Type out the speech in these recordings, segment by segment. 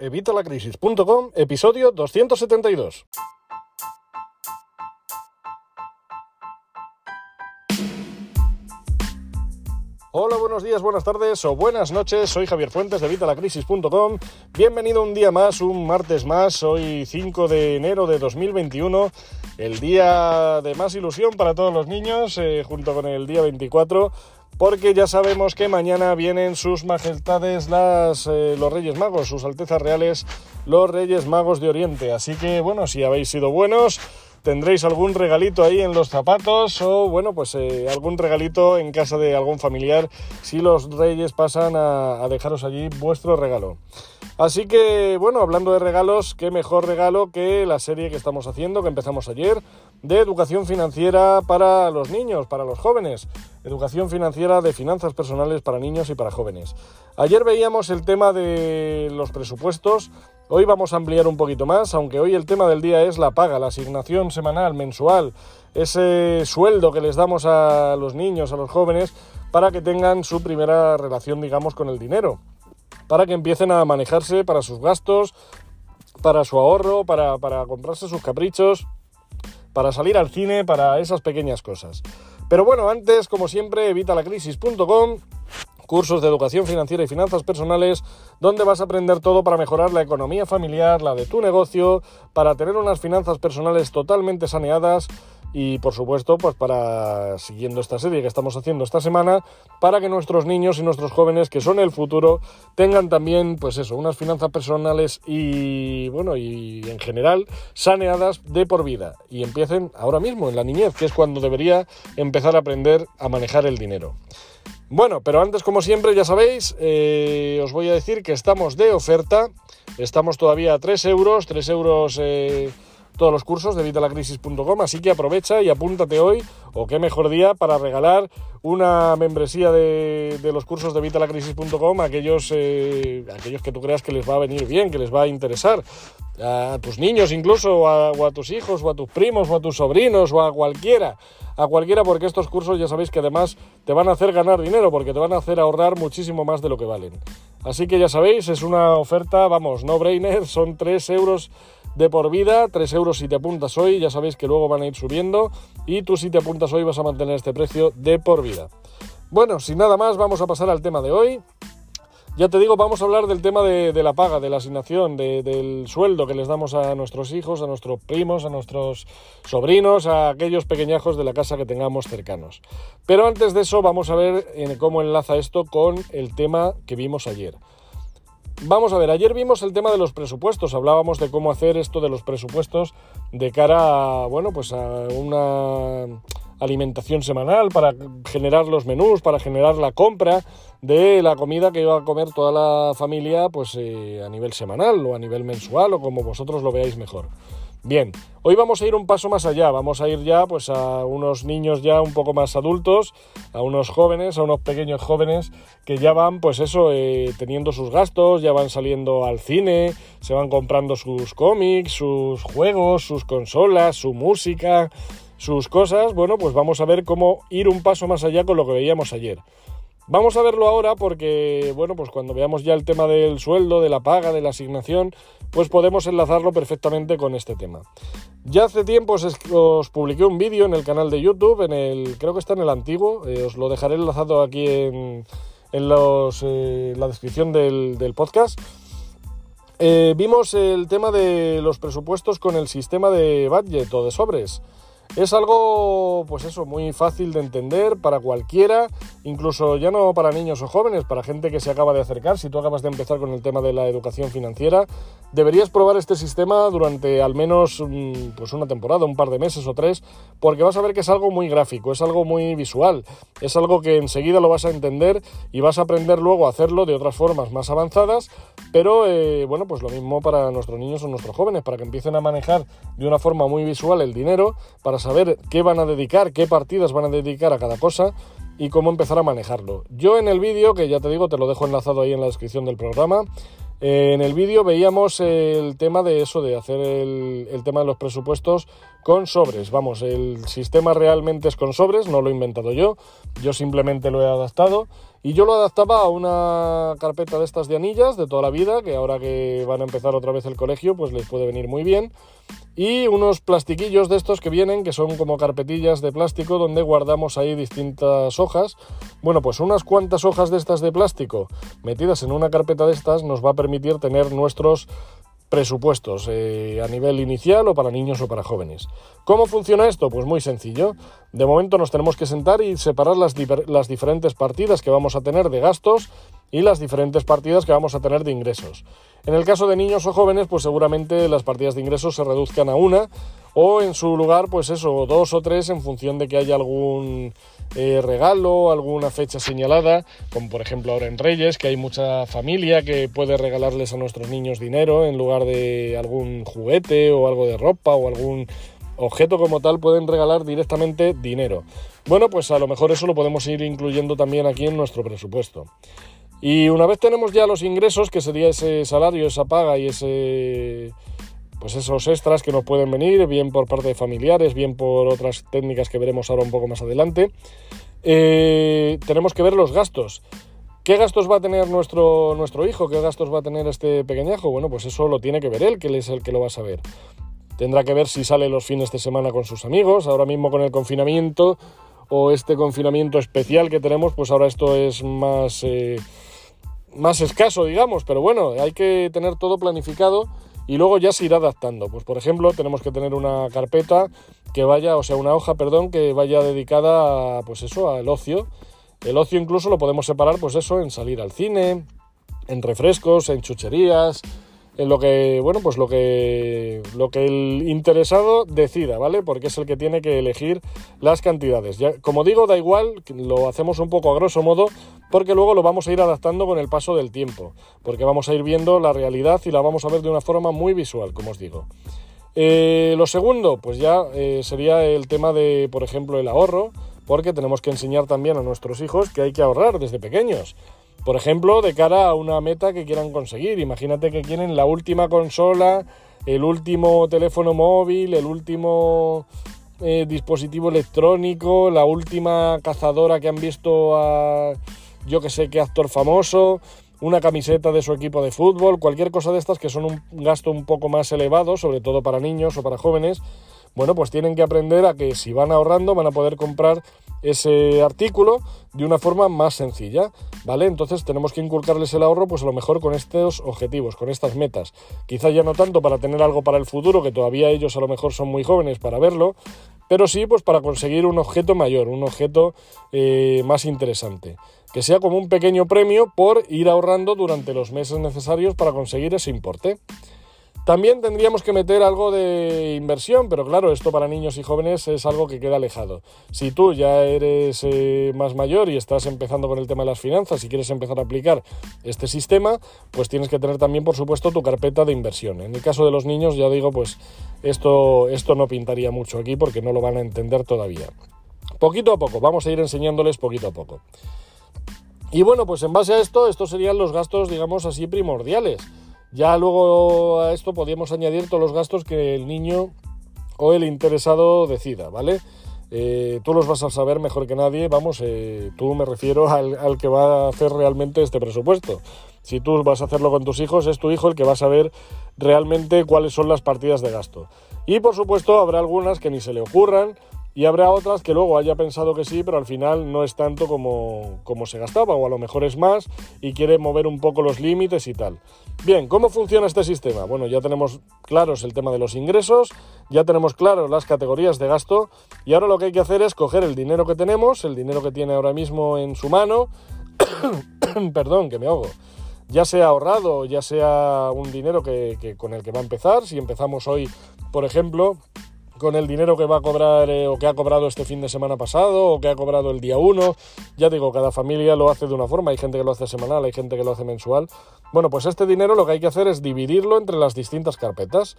Evitalacrisis.com, episodio 272. Hola, buenos días, buenas tardes o buenas noches. Soy Javier Fuentes de Evitalacrisis.com. Bienvenido un día más, un martes más. Hoy 5 de enero de 2021, el día de más ilusión para todos los niños, eh, junto con el día 24 porque ya sabemos que mañana vienen sus majestades eh, los Reyes Magos, sus Altezas Reales, los Reyes Magos de Oriente. Así que bueno, si habéis sido buenos, tendréis algún regalito ahí en los zapatos o bueno, pues eh, algún regalito en casa de algún familiar si los Reyes pasan a dejaros allí vuestro regalo. Así que, bueno, hablando de regalos, qué mejor regalo que la serie que estamos haciendo, que empezamos ayer, de educación financiera para los niños, para los jóvenes. Educación financiera de finanzas personales para niños y para jóvenes. Ayer veíamos el tema de los presupuestos. Hoy vamos a ampliar un poquito más, aunque hoy el tema del día es la paga, la asignación semanal, mensual, ese sueldo que les damos a los niños, a los jóvenes, para que tengan su primera relación, digamos, con el dinero para que empiecen a manejarse para sus gastos, para su ahorro, para, comprarse sus caprichos, para salir al cine, para esas pequeñas cosas. Pero bueno, antes, como siempre, evitalacrisis.com, cursos de educación financiera y finanzas personales, donde vas a aprender todo para mejorar la economía familiar, la de tu negocio, para tener unas finanzas personales totalmente saneadas y por supuesto, pues para siguiendo esta serie que estamos haciendo esta semana, para que nuestros niños y nuestros jóvenes que son el futuro tengan también pues eso, unas finanzas personales y bueno, y en general saneadas de por vida y empiecen ahora mismo en la niñez, que es cuando debería empezar a aprender a manejar el dinero. Bueno, pero antes como siempre ya sabéis, eh, os voy a decir que estamos de oferta, estamos todavía a 3 euros, 3 euros... Eh, todos los cursos de vitalacrisis.com, así que aprovecha y apúntate hoy, o qué mejor día para regalar una membresía de, los cursos de vitalacrisis.com a aquellos, eh, aquellos que tú creas que les va a venir bien, que les va a interesar, a tus niños incluso, o a, tus hijos, o a tus primos, o a tus sobrinos, o a cualquiera, a cualquiera, porque estos cursos ya sabéis que además te van a hacer ganar dinero, porque te van a hacer ahorrar muchísimo más de lo que valen. Así que ya sabéis, es una oferta, vamos, no brainer, son 3 euros de por vida, 3 euros si te apuntas hoy, ya sabéis que luego van a ir subiendo y tú si te apuntas hoy vas a mantener este precio de por vida. Bueno, sin nada más, vamos a pasar al tema de hoy. Ya te digo, vamos a hablar del tema de, la paga, de la asignación, del sueldo que les damos a nuestros hijos, a nuestros primos, a nuestros sobrinos, a aquellos pequeñajos de la casa que tengamos cercanos. Pero antes de eso, vamos a ver cómo enlaza esto con el tema que vimos ayer. Vamos a ver, ayer vimos el tema de los presupuestos, hablábamos de cómo hacer esto de los presupuestos de cara a, bueno, pues a una alimentación semanal, para generar los menús, para generar la compra de la comida que iba a comer toda la familia, pues eh, a nivel semanal o a nivel mensual o como vosotros lo veáis mejor. Bien, hoy vamos a ir un paso más allá, vamos a ir ya pues a unos niños ya un poco más adultos, a unos jóvenes, a unos pequeños jóvenes que ya van pues eso, eh, teniendo sus gastos, ya van saliendo al cine, se van comprando sus cómics, sus juegos, sus consolas, su música, sus cosas, bueno pues vamos a ver cómo ir un paso más allá con lo que veíamos ayer. Vamos a verlo ahora porque, bueno, pues cuando veamos ya el tema del sueldo, de la paga, de la asignación, pues podemos enlazarlo perfectamente con este tema. Ya hace tiempo os, publiqué un vídeo en el canal de YouTube, en el, creo que está en el antiguo, eh, os lo dejaré enlazado aquí en, los, eh, la descripción del, podcast. Eh, vimos el tema de los presupuestos con el sistema de budget o de sobres. Es algo, pues eso, muy fácil de entender para cualquiera, incluso ya no para niños o jóvenes, para gente que se acaba de acercar. Si tú acabas de empezar con el tema de la educación financiera, deberías probar este sistema durante al menos mm, pues una temporada, un par de meses o tres, porque vas a ver que es algo muy gráfico, es algo muy visual, es algo que enseguida lo vas a entender y vas a aprender luego a hacerlo de otras formas más avanzadas, pero eh, bueno, pues lo mismo para nuestros niños o nuestros jóvenes, para que empiecen a manejar de una forma muy visual el dinero, para saber qué van a dedicar, qué partidas van a dedicar a cada cosa y cómo empezar a manejarlo. Yo en el vídeo, que ya te digo, te lo dejo enlazado ahí en la descripción del programa, eh, en el vídeo veíamos el tema de eso, de hacer el, tema de los presupuestos con sobres. Vamos, el sistema realmente es con sobres, no lo he inventado yo, yo simplemente lo he adaptado Y yo lo adaptaba a una carpeta de estas de anillas de toda la vida, que ahora que van a empezar otra vez el colegio, pues les puede venir muy bien. Y unos plastiquillos de estos que vienen, que son como carpetillas de plástico donde guardamos ahí distintas hojas. Bueno, pues unas cuantas hojas de estas de plástico metidas en una carpeta de estas nos va a permitir tener nuestros presupuestos eh, a nivel inicial o para niños o para jóvenes. ¿Cómo funciona esto? Pues muy sencillo. De momento nos tenemos que sentar y separar las, las diferentes partidas que vamos a tener de gastos y las diferentes partidas que vamos a tener de ingresos. En el caso de niños o jóvenes, pues seguramente las partidas de ingresos se reduzcan a una o en su lugar, pues eso, dos o tres en función de que haya algún eh, regalo, alguna fecha señalada, como por ejemplo ahora en Reyes, que hay mucha familia que puede regalarles a nuestros niños dinero en lugar de algún juguete o algo de ropa o algún objeto como tal, pueden regalar directamente dinero. Bueno, pues a lo mejor eso lo podemos ir incluyendo también aquí en nuestro presupuesto. Y una vez tenemos ya los ingresos, que sería ese salario, esa paga y ese pues esos extras que nos pueden venir, bien por parte de familiares, bien por otras técnicas que veremos ahora un poco más adelante. Eh, tenemos que ver los gastos. ¿Qué gastos va a tener nuestro, nuestro hijo? ¿Qué gastos va a tener este pequeñajo? Bueno, pues eso lo tiene que ver él, que él es el que lo va a saber. Tendrá que ver si sale los fines de semana con sus amigos. Ahora mismo con el confinamiento o este confinamiento especial que tenemos, pues ahora esto es más, eh, más escaso, digamos. Pero bueno, hay que tener todo planificado y luego ya se irá adaptando. Pues por ejemplo, tenemos que tener una carpeta que vaya, o sea, una hoja, perdón, que vaya dedicada a, pues eso, al ocio. El ocio incluso lo podemos separar, pues eso, en salir al cine, en refrescos, en chucherías, lo que, bueno, pues lo que, lo que el interesado decida, ¿vale? Porque es el que tiene que elegir las cantidades. Ya, como digo, da igual, lo hacemos un poco a grosso modo, porque luego lo vamos a ir adaptando con el paso del tiempo, porque vamos a ir viendo la realidad y la vamos a ver de una forma muy visual, como os digo. Eh, lo segundo, pues ya eh, sería el tema de, por ejemplo, el ahorro, porque tenemos que enseñar también a nuestros hijos que hay que ahorrar desde pequeños. Por ejemplo, de cara a una meta que quieran conseguir. Imagínate que quieren la última consola, el último teléfono móvil, el último eh, dispositivo electrónico, la última cazadora que han visto a yo que sé qué actor famoso, una camiseta de su equipo de fútbol, cualquier cosa de estas que son un gasto un poco más elevado, sobre todo para niños o para jóvenes. Bueno, pues tienen que aprender a que si van ahorrando van a poder comprar ese artículo de una forma más sencilla, ¿vale? Entonces tenemos que inculcarles el ahorro pues a lo mejor con estos objetivos, con estas metas. Quizá ya no tanto para tener algo para el futuro, que todavía ellos a lo mejor son muy jóvenes para verlo, pero sí pues para conseguir un objeto mayor, un objeto eh, más interesante. Que sea como un pequeño premio por ir ahorrando durante los meses necesarios para conseguir ese importe. También tendríamos que meter algo de inversión, pero claro, esto para niños y jóvenes es algo que queda alejado. Si tú ya eres eh, más mayor y estás empezando con el tema de las finanzas y quieres empezar a aplicar este sistema, pues tienes que tener también, por supuesto, tu carpeta de inversión. En el caso de los niños, ya digo, pues esto, esto no pintaría mucho aquí porque no lo van a entender todavía. Poquito a poco, vamos a ir enseñándoles poquito a poco. Y bueno, pues en base a esto, estos serían los gastos, digamos así, primordiales. Ya luego a esto podríamos añadir todos los gastos que el niño o el interesado decida, ¿vale? Eh, tú los vas a saber mejor que nadie, vamos, eh, tú me refiero al, que va a hacer realmente este presupuesto. Si tú vas a hacerlo con tus hijos, es tu hijo el que va a saber realmente cuáles son las partidas de gasto. Y por supuesto habrá algunas que ni se le ocurran y habrá otras que luego haya pensado que sí, pero al final no es tanto como, como se gastaba, o a lo mejor es más y quiere mover un poco los límites y tal. Bien, ¿cómo funciona este sistema? Bueno, ya tenemos claros el tema de los ingresos, ya tenemos claros las categorías de gasto y ahora lo que hay que hacer es coger el dinero que tenemos, el dinero que tiene ahora mismo en su mano, perdón, que me ahogo, ya sea ahorrado, ya sea un dinero que, con el que va a empezar, si empezamos hoy, por ejemplo, con el dinero que va a cobrar eh, o que ha cobrado este fin de semana pasado o que ha cobrado el día 1. Ya digo, cada familia lo hace de una forma, hay gente que lo hace semanal, hay gente que lo hace mensual. Bueno, pues este dinero lo que hay que hacer es dividirlo entre las distintas carpetas.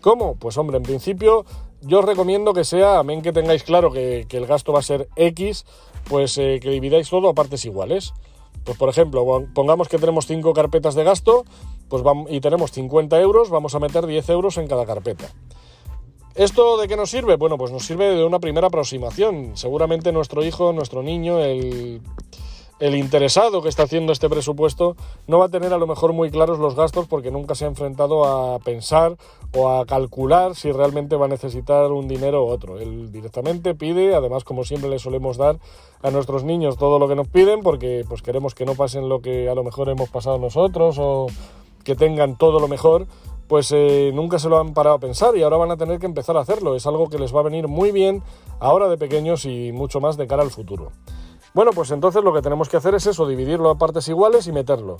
¿Cómo? Pues hombre, en principio yo os recomiendo que sea, amén que tengáis claro que, el gasto va a ser X, pues eh, que dividáis todo a partes iguales. Pues por ejemplo, pongamos que tenemos 5 carpetas de gasto pues y tenemos 50 euros, vamos a meter 10 euros en cada carpeta. ¿Esto de qué nos sirve? Bueno, pues nos sirve de una primera aproximación. Seguramente nuestro hijo, nuestro niño, el, interesado que está haciendo este presupuesto no va a tener a lo mejor muy claros los gastos porque nunca se ha enfrentado a pensar o a calcular si realmente va a necesitar un dinero u otro. Él directamente pide, además como siempre le solemos dar a nuestros niños todo lo que nos piden porque pues queremos que no pasen lo que a lo mejor hemos pasado nosotros o que tengan todo lo mejor, pues eh, nunca se lo han parado a pensar y ahora van a tener que empezar a hacerlo. Es algo que les va a venir muy bien ahora de pequeños y mucho más de cara al futuro. Bueno, pues entonces lo que tenemos que hacer es eso, dividirlo a partes iguales y meterlo.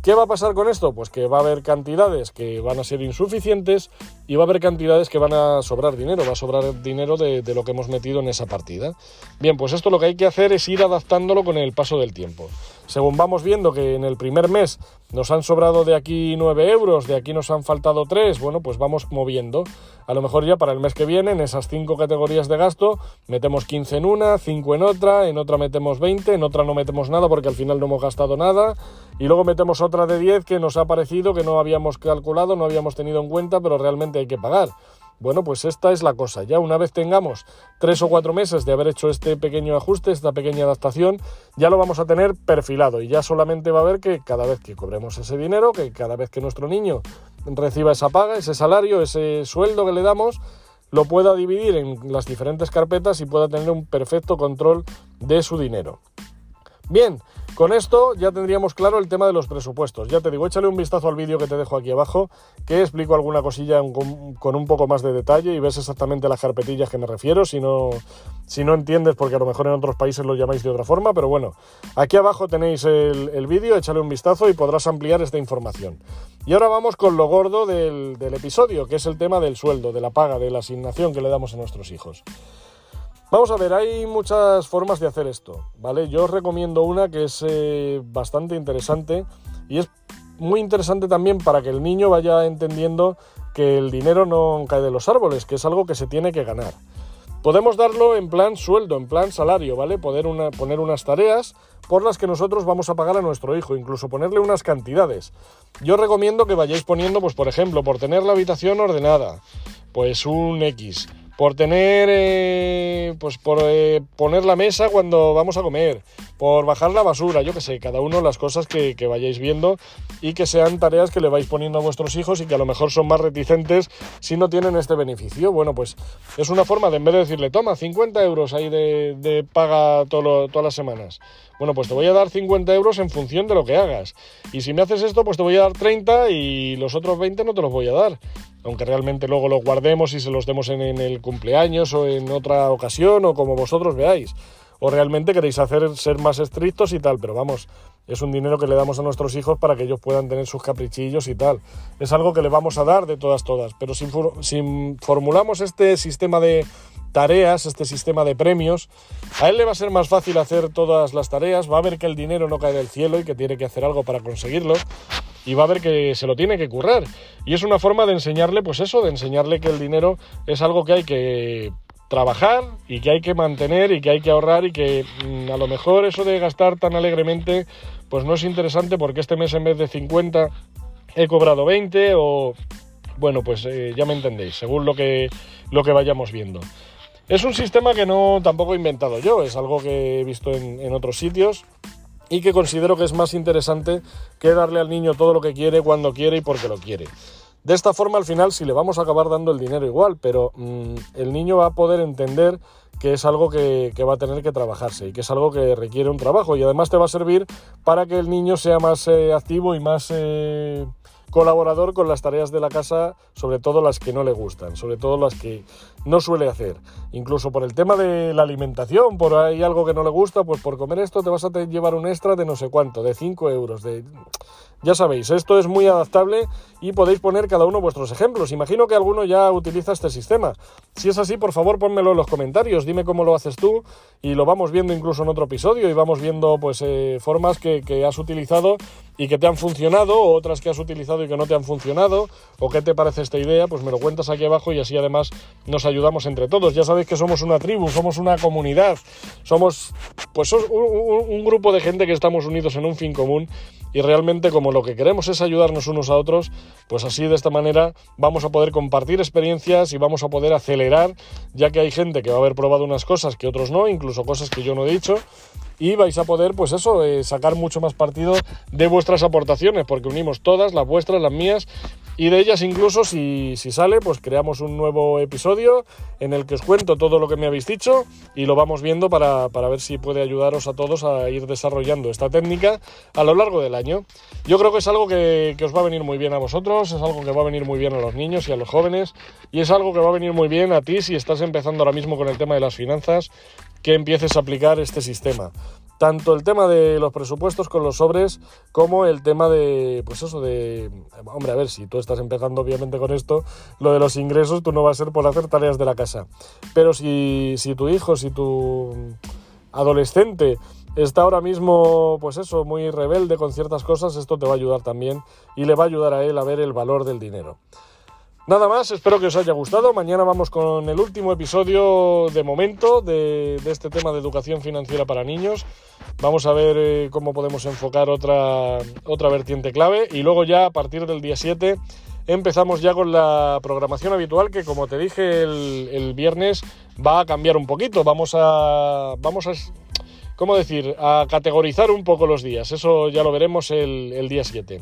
¿Qué va a pasar con esto? Pues que va a haber cantidades que van a ser insuficientes y va a haber cantidades que van a sobrar dinero, va a sobrar dinero de, lo que hemos metido en esa partida. Bien, pues esto lo que hay que hacer es ir adaptándolo con el paso del tiempo. Según vamos viendo que en el primer mes nos han sobrado de aquí 9 euros, de aquí nos han faltado 3, bueno, pues vamos moviendo. A lo mejor ya para el mes que viene, en esas 5 categorías de gasto, metemos 15 en una, 5 en otra, en otra metemos 20, en otra no metemos nada porque al final no hemos gastado nada, y luego metemos otra de 10 que nos ha parecido que no habíamos calculado, no habíamos tenido en cuenta, pero realmente hay que pagar. Bueno, pues esta es la cosa. Ya una vez tengamos tres o cuatro meses de haber hecho este pequeño ajuste, esta pequeña adaptación, ya lo vamos a tener perfilado y ya solamente va a ver que cada vez que cobremos ese dinero, que cada vez que nuestro niño reciba esa paga, ese salario, ese sueldo que le damos, lo pueda dividir en las diferentes carpetas y pueda tener un perfecto control de su dinero. Bien, con esto ya tendríamos claro el tema de los presupuestos. Ya te digo, échale un vistazo al vídeo que te dejo aquí abajo, que explico alguna cosilla con, un poco más de detalle y ves exactamente las carpetillas que me refiero, si no, si no entiendes, porque a lo mejor en otros países lo llamáis de otra forma, pero bueno, aquí abajo tenéis el, vídeo, échale un vistazo y podrás ampliar esta información. Y ahora vamos con lo gordo del, del episodio, que es el tema del sueldo, de la paga, de la asignación que le damos a nuestros hijos. Vamos a ver, hay muchas formas de hacer esto, ¿vale? Yo os recomiendo una que es eh, bastante interesante y es muy interesante también para que el niño vaya entendiendo que el dinero no cae de los árboles, que es algo que se tiene que ganar. Podemos darlo en plan sueldo, en plan salario, ¿vale? Poder poner unas tareas por las que nosotros vamos a pagar a nuestro hijo, incluso ponerle unas cantidades. Yo recomiendo que vayáis poniendo, pues por ejemplo, por tener la habitación ordenada, pues un X por tener, eh, pues por eh, poner la mesa cuando vamos a comer, por bajar la basura, yo que sé, cada uno las cosas que, que, vayáis viendo y que sean tareas que le vais poniendo a vuestros hijos y que a lo mejor son más reticentes si no tienen este beneficio. Bueno, pues es una forma de en vez de decirle, toma 50 euros ahí de, de paga todo todas las semanas. Bueno, pues te voy a dar 50 euros en función de lo que hagas. Y si me haces esto, pues te voy a dar 30 y los otros 20 no te los voy a dar aunque realmente luego los guardemos y se los demos en, el cumpleaños o en otra ocasión o como vosotros veáis. O realmente queréis hacer ser más estrictos y tal, pero vamos, es un dinero que le damos a nuestros hijos para que ellos puedan tener sus caprichillos y tal. Es algo que le vamos a dar de todas, todas. Pero si, si formulamos este sistema de tareas, este sistema de premios, a él le va a ser más fácil hacer todas las tareas, va a ver que el dinero no cae del cielo y que tiene que hacer algo para conseguirlo y va a ver que se lo tiene que currar. Y es una forma de enseñarle, pues eso, de enseñarle que el dinero es algo que hay que trabajar y que hay que mantener y que hay que ahorrar y que mm, a lo mejor eso de gastar tan alegremente pues no es interesante porque este mes en vez de 50 he cobrado 20 o bueno pues eh, ya me entendéis según lo que lo que vayamos viendo es un sistema que no tampoco he inventado yo es algo que he visto en, en otros sitios y que considero que es más interesante que darle al niño todo lo que quiere, cuando quiere y porque lo quiere. De esta forma, al final, sí le vamos a acabar dando el dinero igual, pero mm, el niño va a poder entender que es algo que, va a tener que trabajarse y que es algo que requiere un trabajo y además te va a servir para que el niño sea más eh, activo y más eh, colaborador con las tareas de la casa, sobre todo las que no le gustan, sobre todo las que no suele hacer. Incluso por el tema de la alimentación, por ahí algo que no le gusta, pues por comer esto te vas a llevar un extra de no sé cuánto, de 5 euros. De... Ya sabéis, esto es muy adaptable y podéis poner cada uno vuestros ejemplos. Imagino que alguno ya utiliza este sistema. Si es así, por favor, pónmelo en los comentarios, dime cómo lo haces tú y lo vamos viendo incluso en otro episodio y vamos viendo pues eh, formas que, has utilizado y que te han funcionado, o otras que has utilizado y que no te han funcionado, o qué te parece esta idea, pues me lo cuentas aquí abajo y así además nos ayudamos entre todos. Ya sabéis que somos una tribu, somos una comunidad, somos pues un, grupo de gente que estamos unidos en un fin común y realmente como lo que queremos es ayudarnos unos a otros, pues así de esta manera vamos a poder compartir experiencias y vamos a poder acelerar, ya que hay gente que va a haber probado unas cosas que otros no, incluso cosas que yo no he dicho y vais a poder, pues eso, eh, sacar mucho más partido de vuestras aportaciones, porque unimos todas, las vuestras, las mías, y de ellas incluso, si, si, sale, pues creamos un nuevo episodio en el que os cuento todo lo que me habéis dicho y lo vamos viendo para, para, ver si puede ayudaros a todos a ir desarrollando esta técnica a lo largo del año. Yo creo que es algo que, que os va a venir muy bien a vosotros, es algo que va a venir muy bien a los niños y a los jóvenes y es algo que va a venir muy bien a ti si estás empezando ahora mismo con el tema de las finanzas, que empieces a aplicar este sistema tanto el tema de los presupuestos con los sobres como el tema de, pues eso, de, hombre, a ver, si tú estás empezando obviamente con esto, lo de los ingresos, tú no va a ser por hacer tareas de la casa. Pero si, si tu hijo, si tu adolescente está ahora mismo, pues eso, muy rebelde con ciertas cosas, esto te va a ayudar también y le va a ayudar a él a ver el valor del dinero. Nada más, espero que os haya gustado. Mañana vamos con el último episodio de momento de, este tema de educación financiera para niños. Vamos a ver eh, cómo podemos enfocar otra, otra vertiente clave y luego ya a partir del día 7 empezamos ya con la programación habitual que como te dije el, viernes va a cambiar un poquito. Vamos a... Vamos a ¿Cómo decir? A categorizar un poco los días. Eso ya lo veremos el, el día 7.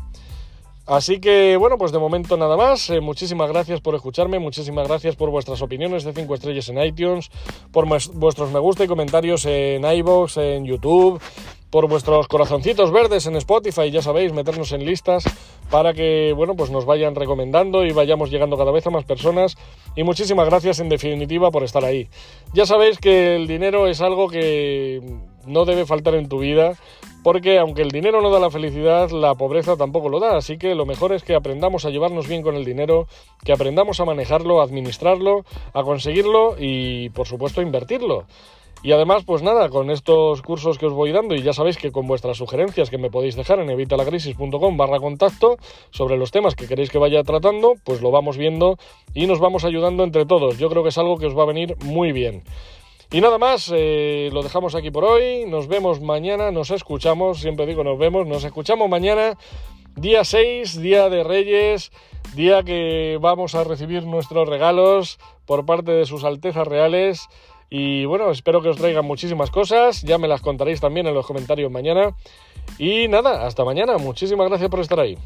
Así que bueno, pues de momento nada más. Eh, muchísimas gracias por escucharme, muchísimas gracias por vuestras opiniones de 5 estrellas en iTunes, por vuestros me gusta y comentarios en iBox, en YouTube, por vuestros corazoncitos verdes en Spotify, ya sabéis, meternos en listas para que bueno, pues nos vayan recomendando y vayamos llegando cada vez a más personas. Y muchísimas gracias en definitiva por estar ahí. Ya sabéis que el dinero es algo que no debe faltar en tu vida porque aunque el dinero no da la felicidad, la pobreza tampoco lo da, así que lo mejor es que aprendamos a llevarnos bien con el dinero, que aprendamos a manejarlo, a administrarlo, a conseguirlo y por supuesto a invertirlo. Y además, pues nada, con estos cursos que os voy dando, y ya sabéis que con vuestras sugerencias que me podéis dejar en evitalacrisis.com barra contacto sobre los temas que queréis que vaya tratando, pues lo vamos viendo y nos vamos ayudando entre todos. Yo creo que es algo que os va a venir muy bien. Y nada más, eh, lo dejamos aquí por hoy. Nos vemos mañana, nos escuchamos, siempre digo nos vemos, nos escuchamos mañana, día 6, día de Reyes, día que vamos a recibir nuestros regalos por parte de sus Altezas Reales. Y bueno, espero que os traigan muchísimas cosas, ya me las contaréis también en los comentarios mañana. Y nada, hasta mañana, muchísimas gracias por estar ahí.